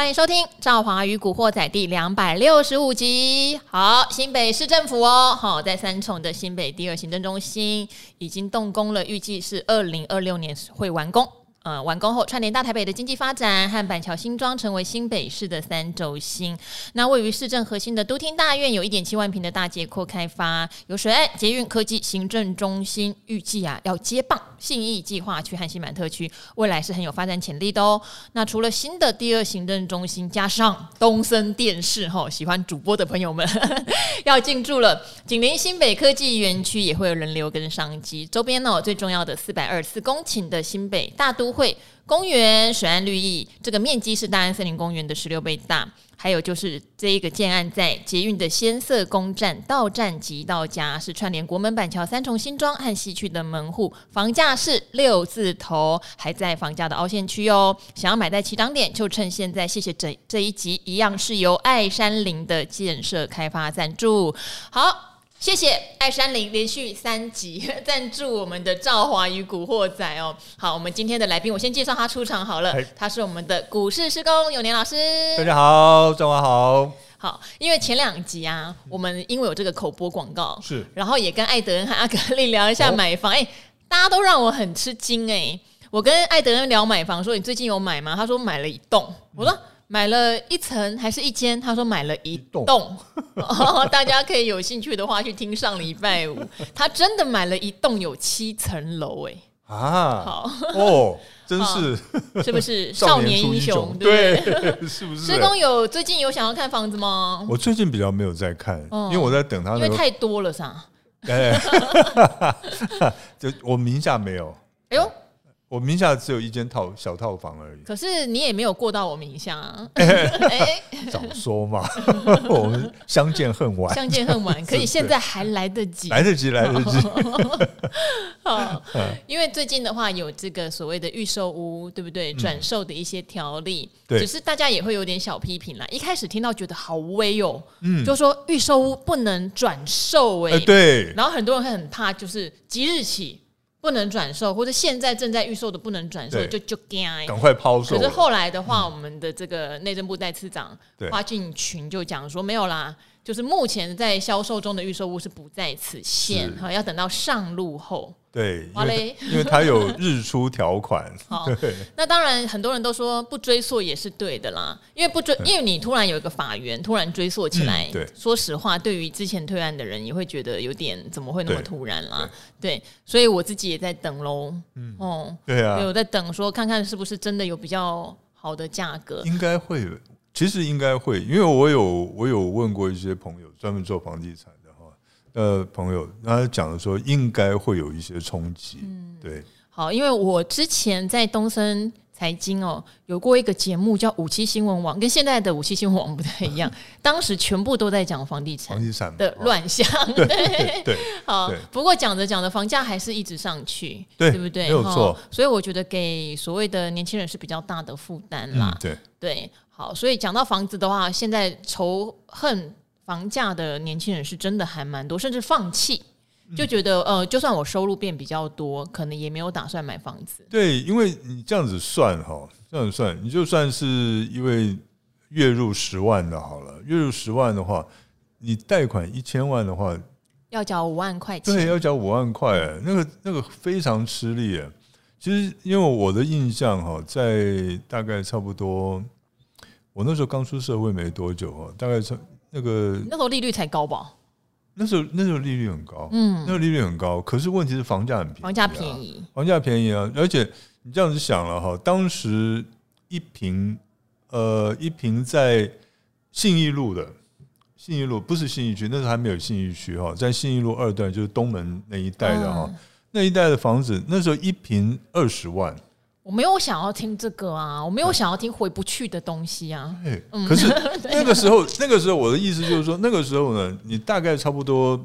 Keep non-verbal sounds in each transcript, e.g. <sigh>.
欢迎收听《赵华与古惑仔》第两百六十五集。好，新北市政府哦，好，在三重的新北第二行政中心已经动工了，预计是二零二六年会完工。呃，完工后串联大台北的经济发展和板桥新庄，成为新北市的三轴心。那位于市政核心的都厅大院，有一点七万坪的大街扩开发，有水岸捷运科技行政中心，预计啊要接棒信义计划区和新板特区，未来是很有发展潜力的哦。那除了新的第二行政中心，加上东森电视吼，喜欢主播的朋友们 <laughs> 要进驻了，紧邻新北科技园区也会有人流跟商机。周边呢，最重要的四百二十四公顷的新北大都会公园水岸绿意，这个面积是大安森林公园的十六倍大。还有就是这一个建案在捷运的先色宫站到站即到家，是串联国门板桥三重新庄和西区的门户，房价是六字头，还在房价的凹陷区哦。想要买在起涨点，就趁现在。谢谢这这一集一样是由爱山林的建设开发赞助。好。谢谢爱山林连续三集 <laughs> 赞助我们的《赵华与古惑仔》哦。好，我们今天的来宾，我先介绍他出场好了。他是我们的股市师公永年老师。大家好，赵华好。好，因为前两集啊，我们因为有这个口播广告，是，然后也跟艾德恩和阿格力聊一下买房，哎、哦，大家都让我很吃惊哎。我跟艾德恩聊买房，说你最近有买吗？他说买了一栋。我说。买了一层还是一间？他说买了一栋。哦，大家可以有兴趣的话去听上礼拜五，他真的买了一栋有七层楼哎。啊，好哦，真是是不是 <laughs> 少年英雄？对，是不是？师公有最近有想要看房子吗？我最近比较没有在看，因为我在等他，因为太多了，噻？<laughs> 哎，<laughs> 就我名下没有。哎呦。我名下只有一间套小套房而已，可是你也没有过到我名下啊！<laughs> 早说嘛，<laughs> 我们相见恨晚，相见恨晚，可以现在还来得及，来得及，来得及。<laughs> 好，因为最近的话有这个所谓的预售屋，对不对？转售的一些条例，只是大家也会有点小批评啦。一开始听到觉得好威哦，嗯，就说预售屋不能转售，哎，对，然后很多人会很怕，就是即日起。不能转售，或者现在正在预售的不能转售，就就惊，赶快抛售。可是后来的话，嗯、我们的这个内政部代次长花进群就讲说没有啦，就是目前在销售中的预售屋是不在此限，哈，要等到上路后。对，因为因为它有日出条款。<laughs> 好，那当然很多人都说不追溯也是对的啦，因为不追，因为你突然有一个法源突然追溯起来，对，说实话，对于之前退案的人也会觉得有点怎么会那么突然啦？对，所以我自己也在等喽。嗯，哦，对啊，我在等说看看是不是真的有比较好的价格，应该会，其实应该会，因为我有我有问过一些朋友专门做房地产的哈。呃，朋友，他讲的说应该会有一些冲击，嗯，对。好，因为我之前在东森财经哦，有过一个节目叫五七新闻网，跟现在的五七新闻网不太一样。<laughs> 当时全部都在讲房地产，房地产的乱象，对对。好，不过讲着讲着，房价还是一直上去，对不对？没有错。所以我觉得给所谓的年轻人是比较大的负担啦。对对。好，所以讲到房子的话，现在仇恨。房价的年轻人是真的还蛮多，甚至放弃，就觉得呃，就算我收入变比较多，可能也没有打算买房子。对，因为你这样子算哈，这样子算，你就算是因为月入十万的好了，月入十万的话，你贷款一千万的话，要缴五万块钱。对，要缴五万块，那个那个非常吃力。其实，因为我的印象哈，在大概差不多，我那时候刚出社会没多久哦，大概差。那个那时候利率才高吧？那时候那时候利率很高，嗯，那时候利率很高。可是问题是房价很便宜，房价便宜，房价便宜啊！而且你这样子想了哈，当时一平呃一平在信义路的信义路不是信义区，那时候还没有信义区哈，在信义路二段就是东门那一带的哈，嗯、那一带的房子那时候一平二十万。我没有想要听这个啊，我没有想要听回不去的东西啊。可是 <laughs> 那个时候，那个时候我的意思就是说，那个时候呢，你大概差不多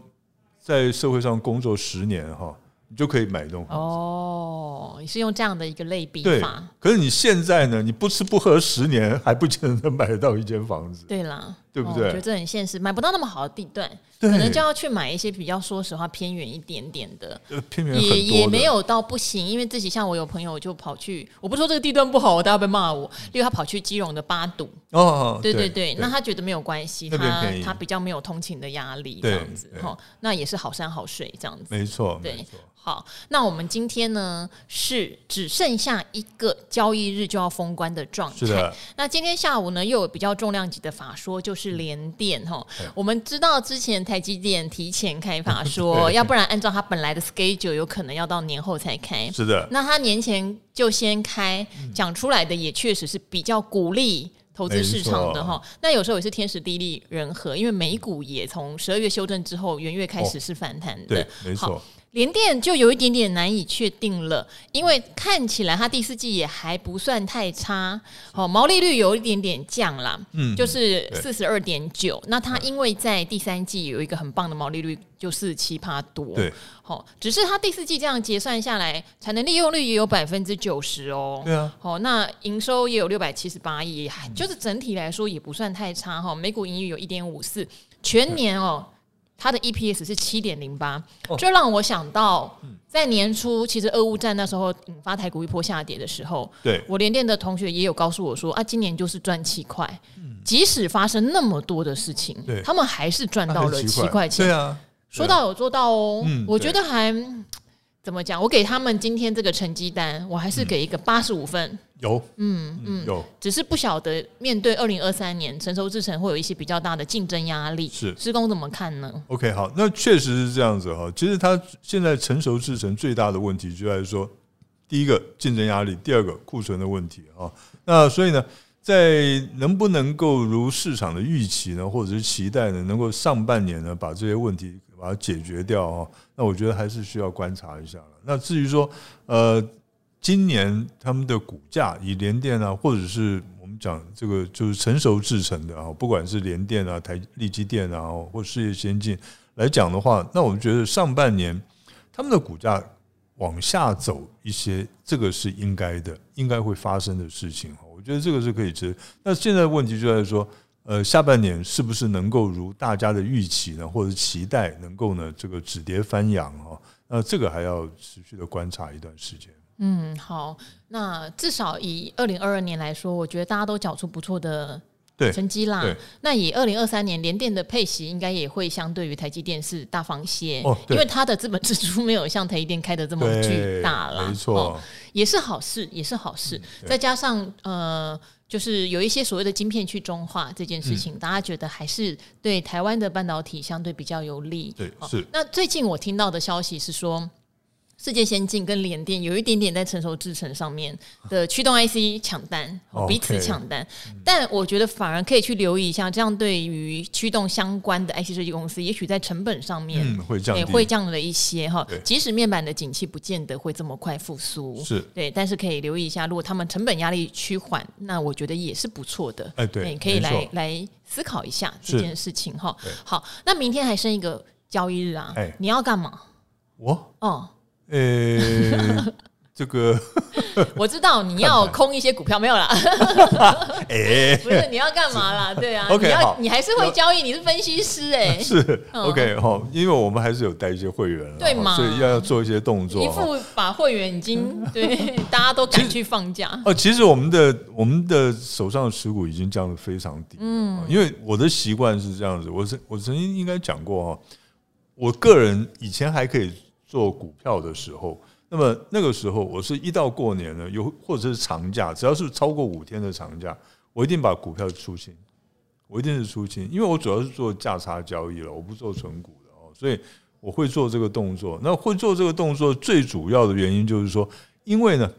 在社会上工作十年哈，你就可以买一栋房子。哦，你，是用这样的一个类比法。可是你现在呢？你不吃不喝十年，还不见得能买得到一间房子。对啦，对不对？哦、我觉得这很现实，买不到那么好的地段，对可能就要去买一些比较说实话偏远一点点的。偏远也也没有到不行，因为自己像我有朋友就跑去，我不说这个地段不好，大家被骂我。因为他跑去基隆的八堵，哦，对对对，对那他觉得没有关系，他他比较没有通勤的压力，这样子哈，那也是好山好水这样子，没错，对。没错好，那我们今天呢是只剩下一个交易日就要封关的状态。是的。那今天下午呢又有比较重量级的法说，就是联电哈。嗯、我们知道之前台积电提前开 <laughs> 发说，要不然按照他本来的 schedule 有可能要到年后才开。是的。那他年前就先开，讲出来的也确实是比较鼓励投资市场的哈。那有时候也是天时地利人和，因为美股也从十二月修正之后，元月开始是反弹的。对，没错。联电就有一点点难以确定了，因为看起来它第四季也还不算太差，哦，毛利率有一点点降啦，嗯，就是四十二点九。那它因为在第三季有一个很棒的毛利率，就四十七趴多，对，好，只是它第四季这样结算下来，产能利用率也有百分之九十哦，对啊，好，那营收也有六百七十八亿，就是整体来说也不算太差哈，每股盈余有一点五四，全年哦。它的 EPS 是七点零八，就让我想到在年初，其实俄乌战那时候引发台股一波下跌的时候，对。我联电的同学也有告诉我说啊，今年就是赚七块，即使发生那么多的事情，他们还是赚到了七块。钱。对啊，说到有做到哦，我觉得还怎么讲？我给他们今天这个成绩单，我还是给一个八十五分。有，嗯嗯，有，只是不晓得面对二零二三年成熟制程会有一些比较大的竞争压力。是，施工怎么看呢？OK，好，那确实是这样子哈。其实它现在成熟制程最大的问题就在于说，第一个竞争压力，第二个库存的问题啊。那所以呢，在能不能够如市场的预期呢，或者是期待呢，能够上半年呢把这些问题把它解决掉啊？那我觉得还是需要观察一下了。那至于说，呃。今年他们的股价以联电啊，或者是我们讲这个就是成熟制成的啊，不管是联电啊、台力积电啊，或事业先进来讲的话，那我们觉得上半年他们的股价往下走一些，这个是应该的，应该会发生的事情。我觉得这个是可以知。那现在问题就在说，呃，下半年是不是能够如大家的预期呢，或者期待能够呢这个止跌翻扬哈？那这个还要持续的观察一段时间。嗯，好，那至少以二零二二年来说，我觉得大家都缴出不错的成绩啦。那以二零二三年联电的配息，应该也会相对于台积电是大方些，哦、因为它的资本支出没有像台积电开的这么巨大啦。没错、哦，也是好事，也是好事。嗯、再加上呃，就是有一些所谓的晶片去中化这件事情，嗯、大家觉得还是对台湾的半导体相对比较有利。对，是。那最近我听到的消息是说。世界先进跟联电有一点点在成熟制程上面的驱动 IC 抢单，彼此抢单。但我觉得反而可以去留意一下，这样对于驱动相关的 IC 设计公司，也许在成本上面也会降了一些哈。即使面板的景气不见得会这么快复苏，是对，但是可以留意一下，如果他们成本压力趋缓，那我觉得也是不错的。哎，对，可以来来思考一下这件事情哈。好，那明天还剩一个交易日啊，你要干嘛？我哦。呃、欸，这个 <laughs> 我知道你要空一些股票没有啦？<laughs> 哎，不是你要干嘛啦？对啊，OK，你要好。你还是会交易，你是分析师哎、欸，是。OK 哈，因为我们还是有带一些会员，对嘛，所以要要做一些动作，一副把会员已经对 <laughs> 大家都赶去放假。哦。其实我们的我们的手上的持股已经降得非常低，嗯，因为我的习惯是这样子，我曾我曾经应该讲过哈，我个人以前还可以。做股票的时候，那么那个时候，我是一到过年呢，有或者是长假，只要是超过五天的长假，我一定把股票出清，我一定是出清，因为我主要是做价差交易了，我不做存股的哦，所以我会做这个动作。那会做这个动作最主要的原因就是说，因为呢，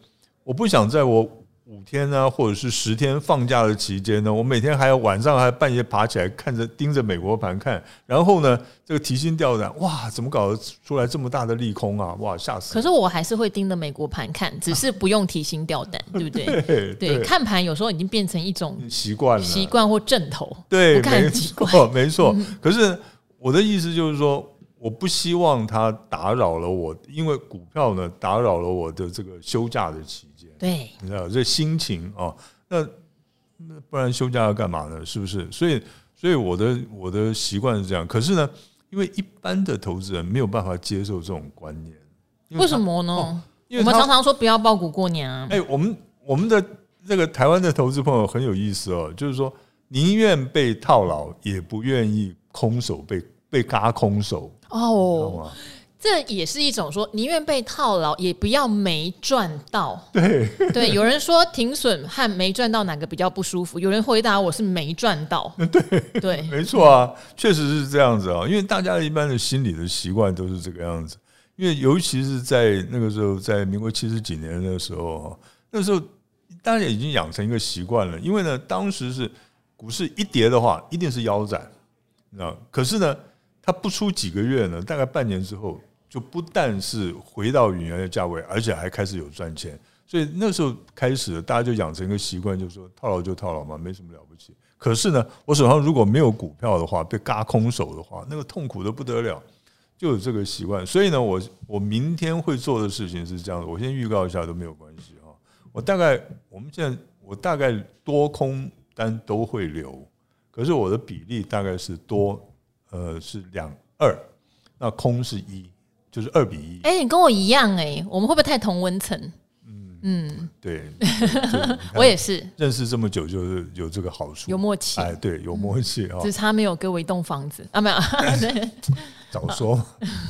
我不想在我。五天啊，或者是十天放假的期间呢，我每天还要晚上还半夜爬起来看着盯着美国盘看，然后呢，这个提心吊胆，哇，怎么搞得出来这么大的利空啊？哇，吓死！可是我还是会盯着美国盘看，<laughs> 只是不用提心吊胆，对不 <laughs> 对？对，看盘有时候已经变成一种习惯了，习惯或阵头。对，没错，没错。可是我的意思就是说。我不希望它打扰了我，因为股票呢打扰了我的这个休假的期间。对，你知道这心情哦，那那不然休假要干嘛呢？是不是？所以，所以我的我的习惯是这样。可是呢，因为一般的投资人没有办法接受这种观念，为，为什么呢？哦、因为我们常常说不要抱股过年啊。哎，我们我们的这个台湾的投资朋友很有意思哦，就是说宁愿被套牢，也不愿意空手被被嘎空手哦。这也是一种说宁愿被套牢，也不要没赚到。<laughs> 对对，有人说停损和没赚到哪个比较不舒服？有人回答我是没赚到。<laughs> 对对，没错啊，确实是这样子啊。因为大家一般的心理的习惯都是这个样子。因为尤其是在那个时候，在民国七十几年的时候，那时候大家已经养成一个习惯了。因为呢，当时是股市一跌的话，一定是腰斩，你知道？可是呢，它不出几个月呢，大概半年之后。就不但是回到原来的价位，而且还开始有赚钱，所以那时候开始，大家就养成一个习惯，就是说套牢就套牢嘛，没什么了不起。可是呢，我手上如果没有股票的话，被嘎空手的话，那个痛苦的不得了，就有这个习惯。所以呢，我我明天会做的事情是这样的，我先预告一下都没有关系哈。我大概我们现在我大概多空单都会留，可是我的比例大概是多呃是两二，那空是一。就是二比一。哎，你跟我一样哎、我们会不会太同温层？嗯嗯，对，<laughs> 我也是认识这么久，就是有这个好处，有默契。哎，对，有默契啊，只差没有给我一栋房子啊，没有。<laughs> 早说，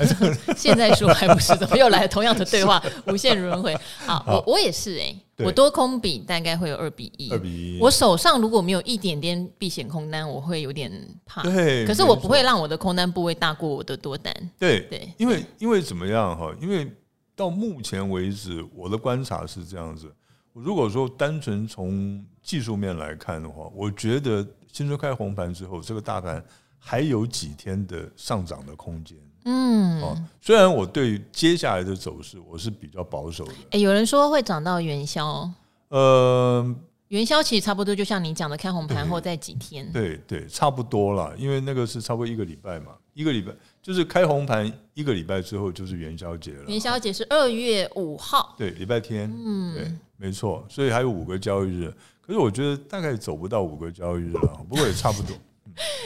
<laughs> 现在说还不是？怎么又来了同样的对话，无限轮回。好，我我也是哎、欸，我多空比大概会有二比一，二比一。我手上如果没有一点点避险空单，我会有点怕。对，可是我不会让我的空单部位大过我的多单。对对，因为因为怎么样哈？因为到目前为止，我的观察是这样子。如果说单纯从技术面来看的话，我觉得新春开红盘之后，这个大盘。还有几天的上涨的空间，嗯，哦，虽然我对于接下来的走势我是比较保守的，哎，有人说会涨到元宵，呃，元宵其实差不多就像你讲的开红盘后再几天，对对，差不多了，因为那个是差不多一个礼拜嘛，一个礼拜就是开红盘一个礼拜之后就是元宵节了，元宵节是二月五号，对，礼拜天，嗯，对，没错，所以还有五个交易日，可是我觉得大概走不到五个交易日了，不过也差不多。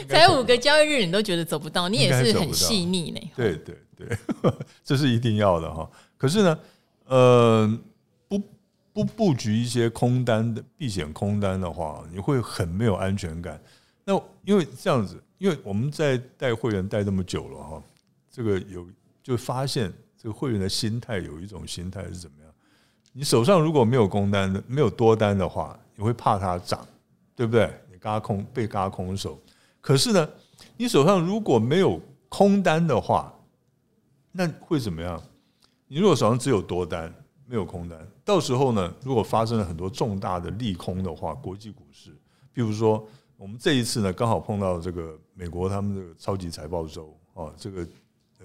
才五个交易日，你都觉得走不到，你也是很细腻呢。对对对，<laughs> 这是一定要的哈。可是呢，呃，不不布局一些空单的避险空单的话，你会很没有安全感。那因为这样子，因为我们在带会员带这么久了哈，这个有就发现这个会员的心态有一种心态是怎么样？你手上如果没有空单的，没有多单的话，你会怕它涨，对不对？你嘎空被嘎空手。可是呢，你手上如果没有空单的话，那会怎么样？你如果手上只有多单，没有空单，到时候呢，如果发生了很多重大的利空的话，国际股市，比如说我们这一次呢，刚好碰到这个美国他们这个超级财报周啊，这个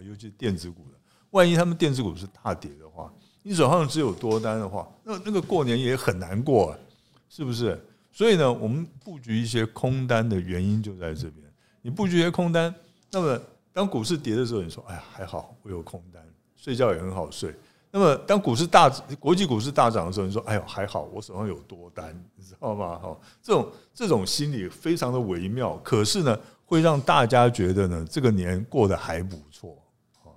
尤其是电子股的，万一他们电子股是大跌的话，你手上只有多单的话，那那个过年也很难过啊，是不是？所以呢，我们布局一些空单的原因就在这边。你布局一些空单，那么当股市跌的时候，你说：“哎呀，还好我有空单，睡觉也很好睡。”那么当股市大、国际股市大涨的时候，你说：“哎呦，还好我手上有多单，你知道吗？”哈，这种这种心理非常的微妙，可是呢，会让大家觉得呢，这个年过得还不错。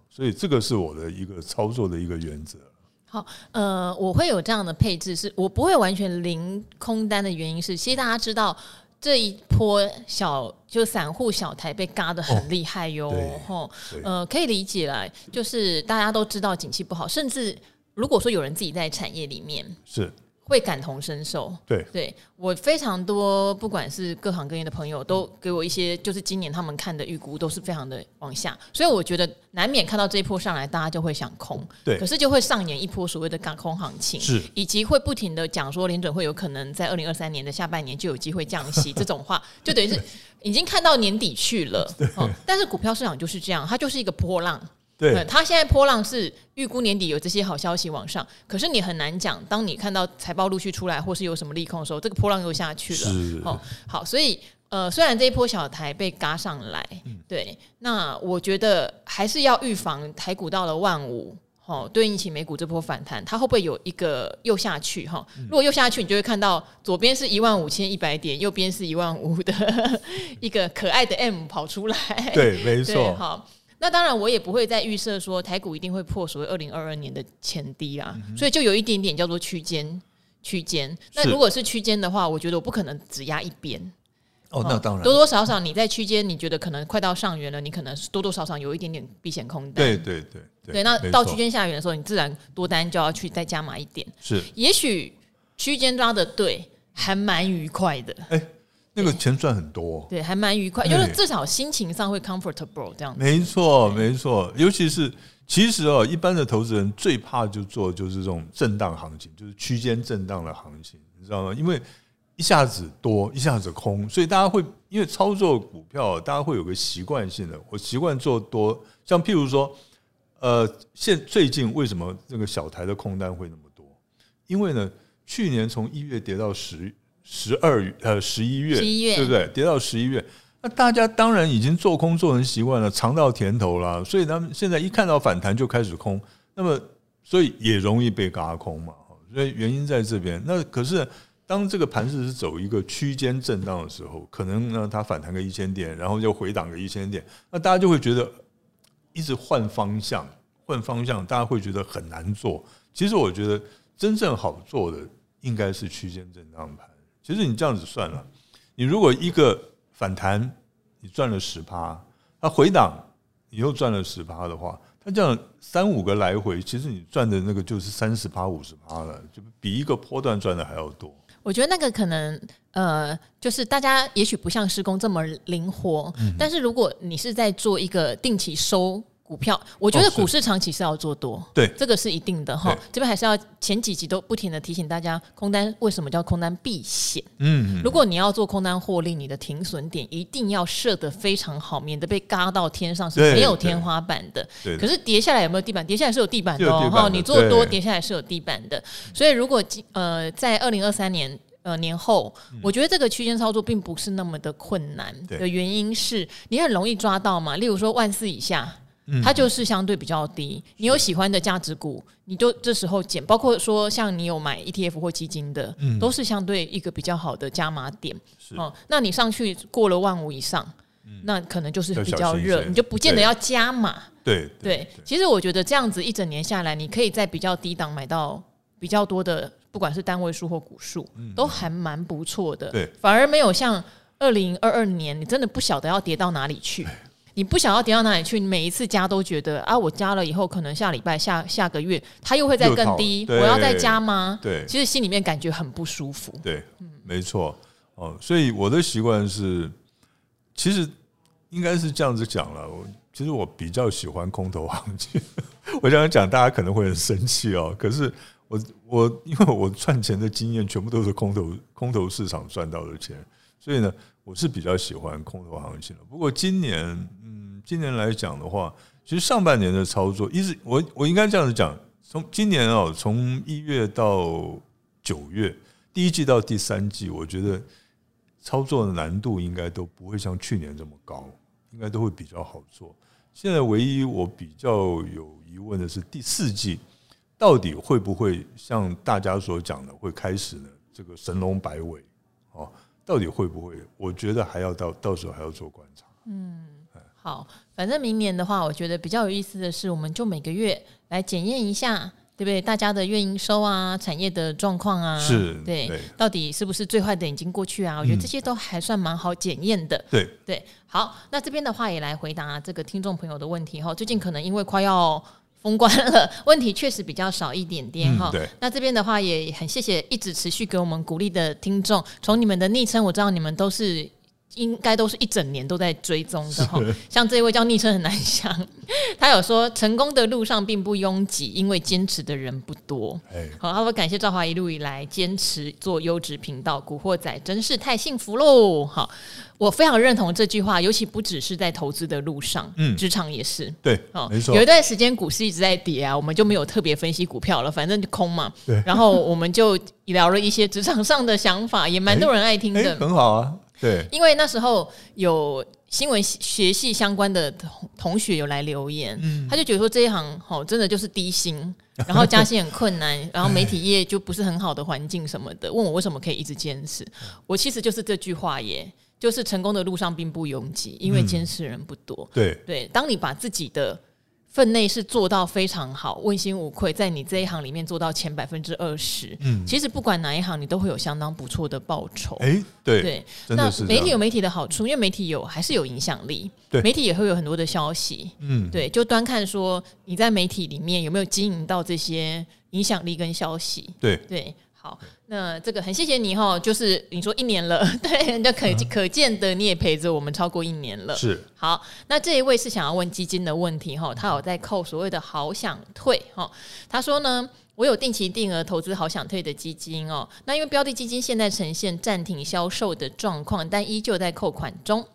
所以这个是我的一个操作的一个原则。好，呃，我会有这样的配置，是我不会完全零空单的原因是，其实大家知道这一波小就散户小台被嘎的很厉害哟，吼、哦，呃，可以理解啦，就是大家都知道景气不好，甚至如果说有人自己在产业里面是。会感同身受，对，对我非常多，不管是各行各业的朋友，都给我一些，就是今年他们看的预估都是非常的往下，所以我觉得难免看到这一波上来，大家就会想空，对，可是就会上演一波所谓的港空行情，是，以及会不停的讲说联准会有可能在二零二三年的下半年就有机会降息，<laughs> 这种话就等于是已经看到年底去了，<laughs> 哦，但是股票市场就是这样，它就是一个波浪。对，它现在波浪是预估年底有这些好消息往上，可是你很难讲，当你看到财报陆续出来，或是有什么利空的时候，这个波浪又下去了。是哦，好，所以呃，虽然这一波小台被嘎上来，嗯、对，那我觉得还是要预防台股到了万五。哦，对应起美股这波反弹，它会不会有一个又下去？哈，如果又下去，你就会看到左边是一万五千一百点，右边是一万五的 <laughs> 一个可爱的 M 跑出来。对，没错。好，那当然我也不会再预设说台股一定会破所谓二零二二年的前低啊，嗯、所以就有一点点叫做区间区间。那如果是区间的话，我觉得我不可能只压一边。哦，那当然，多多少少你在区间，你觉得可能快到上缘了，你可能多多少少有一点点避险空单。对对对对，对，那到区间下缘的时候，你自然多单就要去再加码一点。是，也许区间抓的对，还蛮愉快的。哎，那个钱赚很多，对，还蛮愉快，因为至少心情上会 comfortable 这样子。没错，没错，尤其是其实哦，一般的投资人最怕就做就是这种震荡行情，就是区间震荡的行情，你知道吗？因为一下子多，一下子空，所以大家会因为操作股票，大家会有个习惯性的，我习惯做多。像譬如说，呃，现最近为什么这个小台的空单会那么多？因为呢，去年从一月跌到十十二月，呃，十一月，对不对？跌到十一月，那大家当然已经做空做成习惯了，尝到甜头了，所以他们现在一看到反弹就开始空，那么所以也容易被嘎空嘛。所以原因在这边。那可是。当这个盘势是走一个区间震荡的时候，可能呢它反弹个一千点，然后又回档个一千点，那大家就会觉得一直换方向，换方向，大家会觉得很难做。其实我觉得真正好做的应该是区间震荡盘。其实你这样子算了，你如果一个反弹你赚了十趴，它回档你又赚了十趴的话，它这样三五个来回，其实你赚的那个就是三十趴、五十趴了，就比一个波段赚的还要多。我觉得那个可能，呃，就是大家也许不像施工这么灵活，嗯、但是如果你是在做一个定期收股票，我觉得股市长期是要做多，对、哦，这个是一定的哈。这边还是要前几集都不停的提醒大家，空单为什么叫空单避险？嗯，如果你要做空单获利，你的停损点一定要设得非常好，免得被嘎到天上是没有天花板的。对，可是跌下来有没有地板？跌下来是有地板的哦。哈，你做多跌下来是有地板的。所以如果呃在二零二三年呃年后，我觉得这个区间操作并不是那么的困难的原因是你很容易抓到嘛。例如说万四以下。它就是相对比较低，你有喜欢的价值股，你就这时候减。包括说像你有买 ETF 或基金的，都是相对一个比较好的加码点。哦，那你上去过了万五以上，那可能就是比较热，你就不见得要加码。对对，其实我觉得这样子一整年下来，你可以在比较低档买到比较多的，不管是单位数或股数，都还蛮不错的。对，反而没有像二零二二年，你真的不晓得要跌到哪里去。<laughs> 你不想要跌到哪里去？你每一次加都觉得啊，我加了以后，可能下礼拜、下下个月，它又会再更低，我要再加吗？对，其实心里面感觉很不舒服。对，嗯、没错哦。所以我的习惯是，其实应该是这样子讲了。我其实我比较喜欢空头行情。<laughs> 我这样讲，大家可能会很生气哦。可是我我因为我赚钱的经验全部都是空头空头市场赚到的钱，所以呢，我是比较喜欢空头行情的。不过今年。今年来讲的话，其实上半年的操作，一直我我应该这样子讲，从今年哦，从一月到九月，第一季到第三季，我觉得操作的难度应该都不会像去年这么高，应该都会比较好做。现在唯一我比较有疑问的是第四季到底会不会像大家所讲的会开始呢？这个神龙摆尾哦，到底会不会？我觉得还要到到时候还要做观察。嗯。好，反正明年的话，我觉得比较有意思的是，我们就每个月来检验一下，对不对？大家的月营收啊，产业的状况啊，是对，对，到底是不是最坏的已经过去啊？我觉得这些都还算蛮好检验的。对对，好，那这边的话也来回答这个听众朋友的问题哈。最近可能因为快要封关了，<laughs> 问题确实比较少一点点哈。对，那这边的话也很谢谢一直持续给我们鼓励的听众，从你们的昵称我知道你们都是。应该都是一整年都在追踪的哈，像这位叫昵称很难想，<laughs> 他有说成功的路上并不拥挤，因为坚持的人不多。好，他说感谢赵华一路以来坚持做优质频道，古惑仔真是太幸福喽。好，我非常认同这句话，尤其不只是在投资的路上，嗯，职场也是。对，哦，没错。有一段时间股市一直在跌啊，我们就没有特别分析股票了，反正就空嘛。对。然后我们就聊了一些职场上的想法，也蛮多人爱听的，<laughs> 很好啊。对，因为那时候有新闻学系相关的同同学有来留言，嗯，他就觉得说这一行好真的就是低薪，<laughs> 然后加薪很困难，<laughs> 然后媒体业就不是很好的环境什么的，问我为什么可以一直坚持，我其实就是这句话耶，就是成功的路上并不拥挤，因为坚持人不多。嗯、对。对，当你把自己的分内是做到非常好，问心无愧，在你这一行里面做到前百分之二十，嗯，其实不管哪一行，你都会有相当不错的报酬。哎、欸，对对，那媒体有媒体的好处，因为媒体有还是有影响力，对，媒体也会有很多的消息，嗯，对，就端看说你在媒体里面有没有经营到这些影响力跟消息，对。对。好，那这个很谢谢你哈，就是你说一年了，<laughs> 对，那可、嗯、可见得你也陪着我们超过一年了。是，好，那这一位是想要问基金的问题哈，他有在扣所谓的好想退哈，他说呢，我有定期定额投资好想退的基金哦，那因为标的基金现在呈现暂停销售的状况，但依旧在扣款中，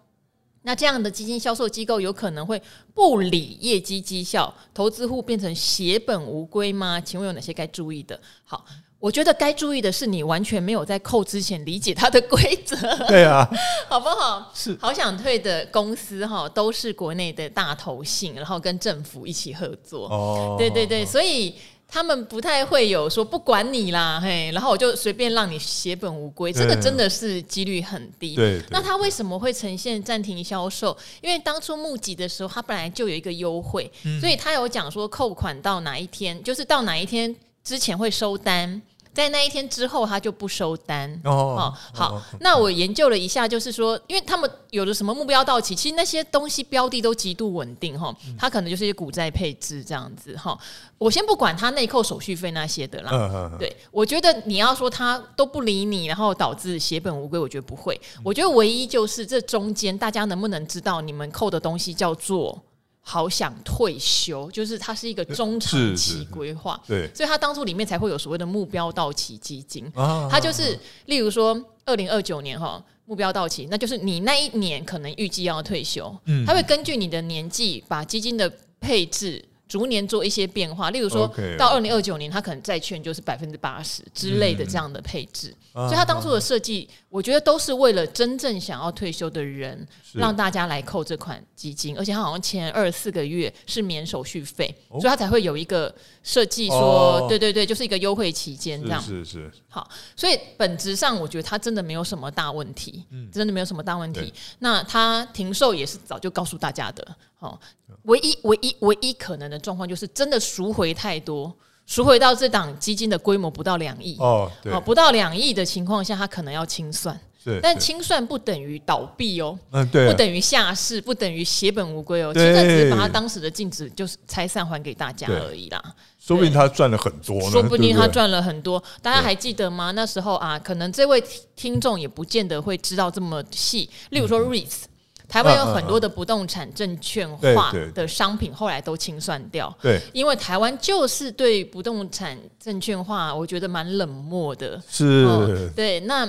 那这样的基金销售机构有可能会不理业绩绩效，投资户变成血本无归吗？请问有哪些该注意的？好。我觉得该注意的是，你完全没有在扣之前理解它的规则。对啊，<laughs> 好不好？是好想退的公司哈，都是国内的大头性，然后跟政府一起合作。哦，对对对，所以他们不太会有说不管你啦，嘿，然后我就随便让你血本无归，这个真的是几率很低。对，那他为什么会呈现暂停销售？因为当初募集的时候，他本来就有一个优惠，所以他有讲说扣款到哪一天，就是到哪一天之前会收单。在那一天之后，他就不收单。哦，哦，好，那我研究了一下，就是说，因为他们有的什么目标到期，其实那些东西标的都极度稳定，哈，它可能就是一些股债配置这样子，哈。我先不管他内扣手续费那些的啦。对，我觉得你要说他都不理你，然后导致血本无归，我觉得不会。我觉得唯一就是这中间大家能不能知道，你们扣的东西叫做。好想退休，就是它是一个中长期规划，对，所以它当初里面才会有所谓的目标到期基金，它就是例如说二零二九年哈目标到期，那就是你那一年可能预计要退休，嗯，它会根据你的年纪把基金的配置。逐年做一些变化，例如说到二零二九年，它可能债券就是百分之八十之类的这样的配置，所以它当初的设计，我觉得都是为了真正想要退休的人，让大家来扣这款基金，而且它好像前二十四个月是免手续费，所以它才会有一个设计说，对对对，就是一个优惠期间这样，是是好，所以本质上我觉得它真的没有什么大问题，真的没有什么大问题。那它停售也是早就告诉大家的。哦，唯一唯一唯一可能的状况就是真的赎回太多，赎回到这档基金的规模不到两亿哦，对哦，不到两亿的情况下，它可能要清算，对但清算不等于倒闭哦，嗯，对，不等于下市，不等于血本无归哦，其实只是把他当时的净值就是拆散还给大家而已啦，说不定他赚了很多呢，说不定他赚了很多，大家还记得吗？那时候啊，可能这位听众也不见得会知道这么细，例如说 REITs。台湾有很多的不动产证券化的商品，后来都清算掉。对，因为台湾就是对不动产证券化，我觉得蛮冷漠的。是、哦，对。那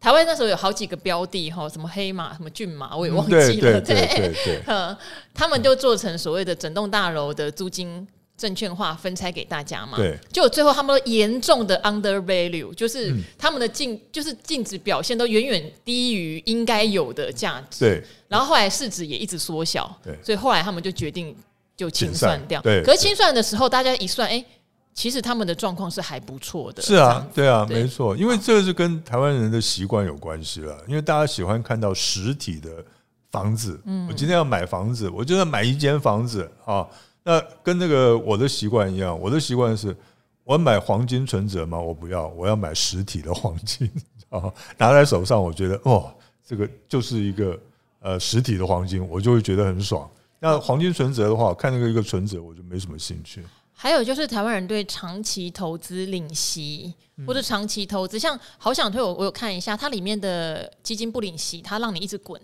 台湾那时候有好几个标的哈，什么黑马、什么骏马，我也忘记了。对对对对，对，<laughs> 他们就做成所谓的整栋大楼的租金。证券化分拆给大家嘛？对，就最后他们都严重的 under value，就是他们的净就是净值表现都远远低于应该有的价值。对，然后后来市值也一直缩小。对，所以后来他们就决定就清算掉。对，可是清算的时候，大家一算，哎、欸，其实他们的状况是还不错的。是啊，对啊，没错，因为这个是跟台湾人的习惯有关系了。因为大家喜欢看到实体的房子。嗯，我今天要买房子，我就要买一间房子啊。那跟那个我的习惯一样，我的习惯是，我买黄金存折吗？我不要，我要买实体的黄金啊，拿在手上，我觉得哦，这个就是一个呃实体的黄金，我就会觉得很爽。那黄金存折的话，看那个一个存折，我就没什么兴趣。还有就是台湾人对长期投资领息或者长期投资，像好想退我我有看一下，它里面的基金不领息，它让你一直滚。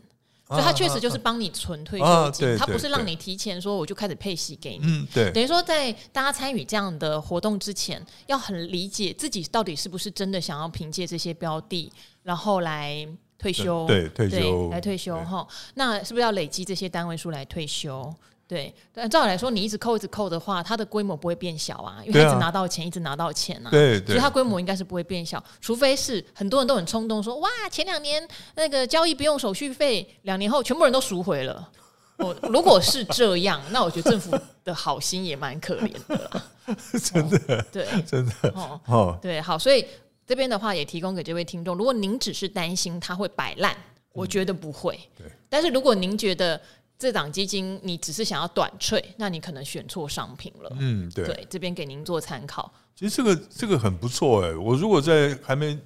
所以它确实就是帮你存退休金，它不是让你提前说我就开始配息给你。嗯，对。等于说，在大家参与这样的活动之前，要很理解自己到底是不是真的想要凭借这些标的，然后来退休。对，退休来退休哈。那是不是要累积这些单位数来退休？对，但照理来说，你一直扣一直扣的话，它的规模不会变小啊，因为它一直拿到钱，啊、一直拿到钱啊。对，对，所以它规模应该是不会变小，除非是很多人都很冲动说，哇，前两年那个交易不用手续费，两年后全部人都赎回了。我如果是这样，那我觉得政府的好心也蛮可怜的啦。<laughs> 真的，哦、对，<laughs> 真的，哦，哦对，好，所以这边的话也提供给这位听众，如果您只是担心它会摆烂，我觉得不会。对，但是如果您觉得这档基金你只是想要短脆，那你可能选错商品了。嗯，对，对，这边给您做参考。其实这个这个很不错哎，我如果在还没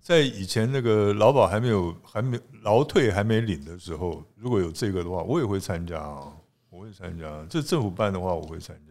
在以前那个劳保还没有还没劳退还没领的时候，如果有这个的话，我也会参加啊，我会参加。这政府办的话，我会参加。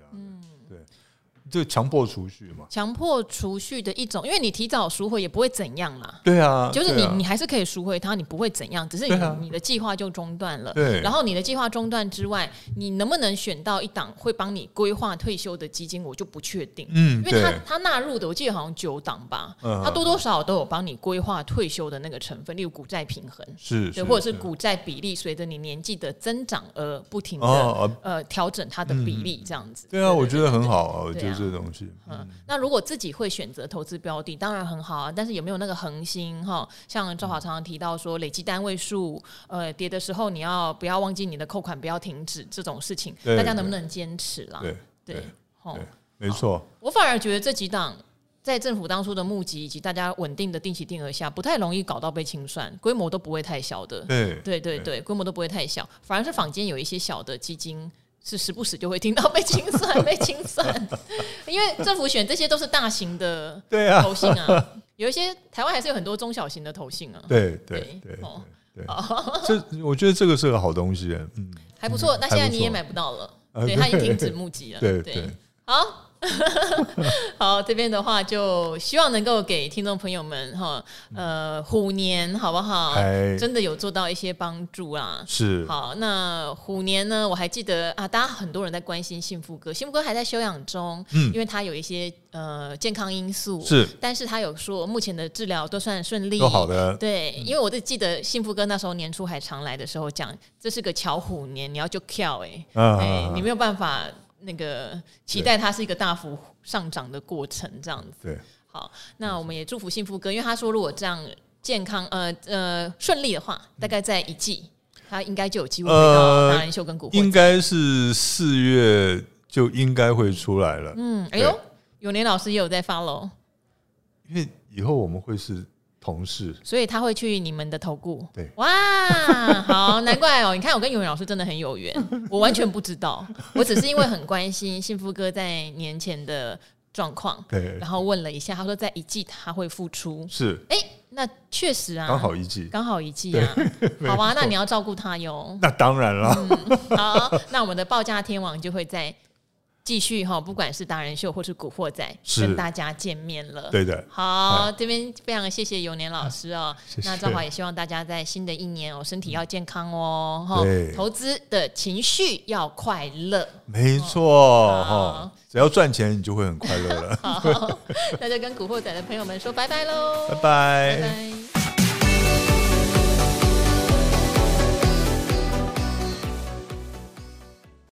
嗯。这强迫储蓄嘛？强迫储蓄的一种，因为你提早赎回也不会怎样啦。对啊，就是你，啊、你还是可以赎回它，你不会怎样，只是你，啊、你的计划就中断了。对，然后你的计划中断之外，你能不能选到一档会帮你规划退休的基金，我就不确定。嗯，因为它它纳入的，我记得好像九档吧，嗯，它多多少少都有帮你规划退休的那个成分，例如股债平衡，是，对，或者是股债比例随着你年纪的增长而不停的，哦、呃调整它的比例，这样子。对啊，我觉得很好啊，我觉得这东西。嗯，那如果自己会选择投资标的，当然很好啊。但是有没有那个恒心哈？像赵华常常提到说，累积单位数，呃，跌的时候你要不要忘记你的扣款，不要停止这种事情，大家能不能坚持啦？对对，吼，没错。我反而觉得这几档在政府当初的募集以及大家稳定的定期定额下，不太容易搞到被清算，规模都不会太小的。对对对对，规模都不会太小，反而是坊间有一些小的基金。是时不时就会听到 <laughs> 被清算、被清算，因为政府选这些都是大型的投信啊，啊有一些台湾还是有很多中小型的投信啊。对对对对，哦、对这我觉得这个是个好东西，嗯，还不错。那现在你也买不到了，对，它已经停止募集了。对对，好。<laughs> 好，这边的话就希望能够给听众朋友们哈，呃，虎年好不好？真的有做到一些帮助啊。是。好，那虎年呢？我还记得啊，大家很多人在关心幸福哥，幸福哥还在休养中，嗯，因为他有一些呃健康因素是，但是他有说目前的治疗都算顺利，都好的。对，因为我就记得幸福哥那时候年初还常来的时候讲，这是个巧虎年，你要就跳哎，哎，你没有办法。那个期待它是一个大幅上涨的过程，这样子。对，好，那我们也祝福幸福哥，因为他说如果这样健康，呃呃顺利的话，大概在一季，他应该就有机会回到达人秀跟股。应该是四月就应该会出来了。嗯，哎呦，永年老师也有在 follow，因为以后我们会是。同事，所以他会去你们的投顾。对，哇，好，难怪哦！你看，我跟永远老师真的很有缘，<laughs> 我完全不知道，我只是因为很关心幸福哥在年前的状况，对，然后问了一下，他说在一季他会复出，是，哎，那确实啊，刚好一季，刚好一季啊，<laughs> 好吧，那你要照顾他哟，那当然了，嗯，好，那我们的报价天王就会在。继续哈，不管是达人秀或是古惑仔，跟大家见面了。对的，好，这边非常谢谢永年老师哦。那正好也希望大家在新的一年哦，身体要健康哦，哈，投资的情绪要快乐。没错哈，只要赚钱，你就会很快乐了。<laughs> 好，那就跟古惑仔的朋友们说拜拜喽，拜拜拜。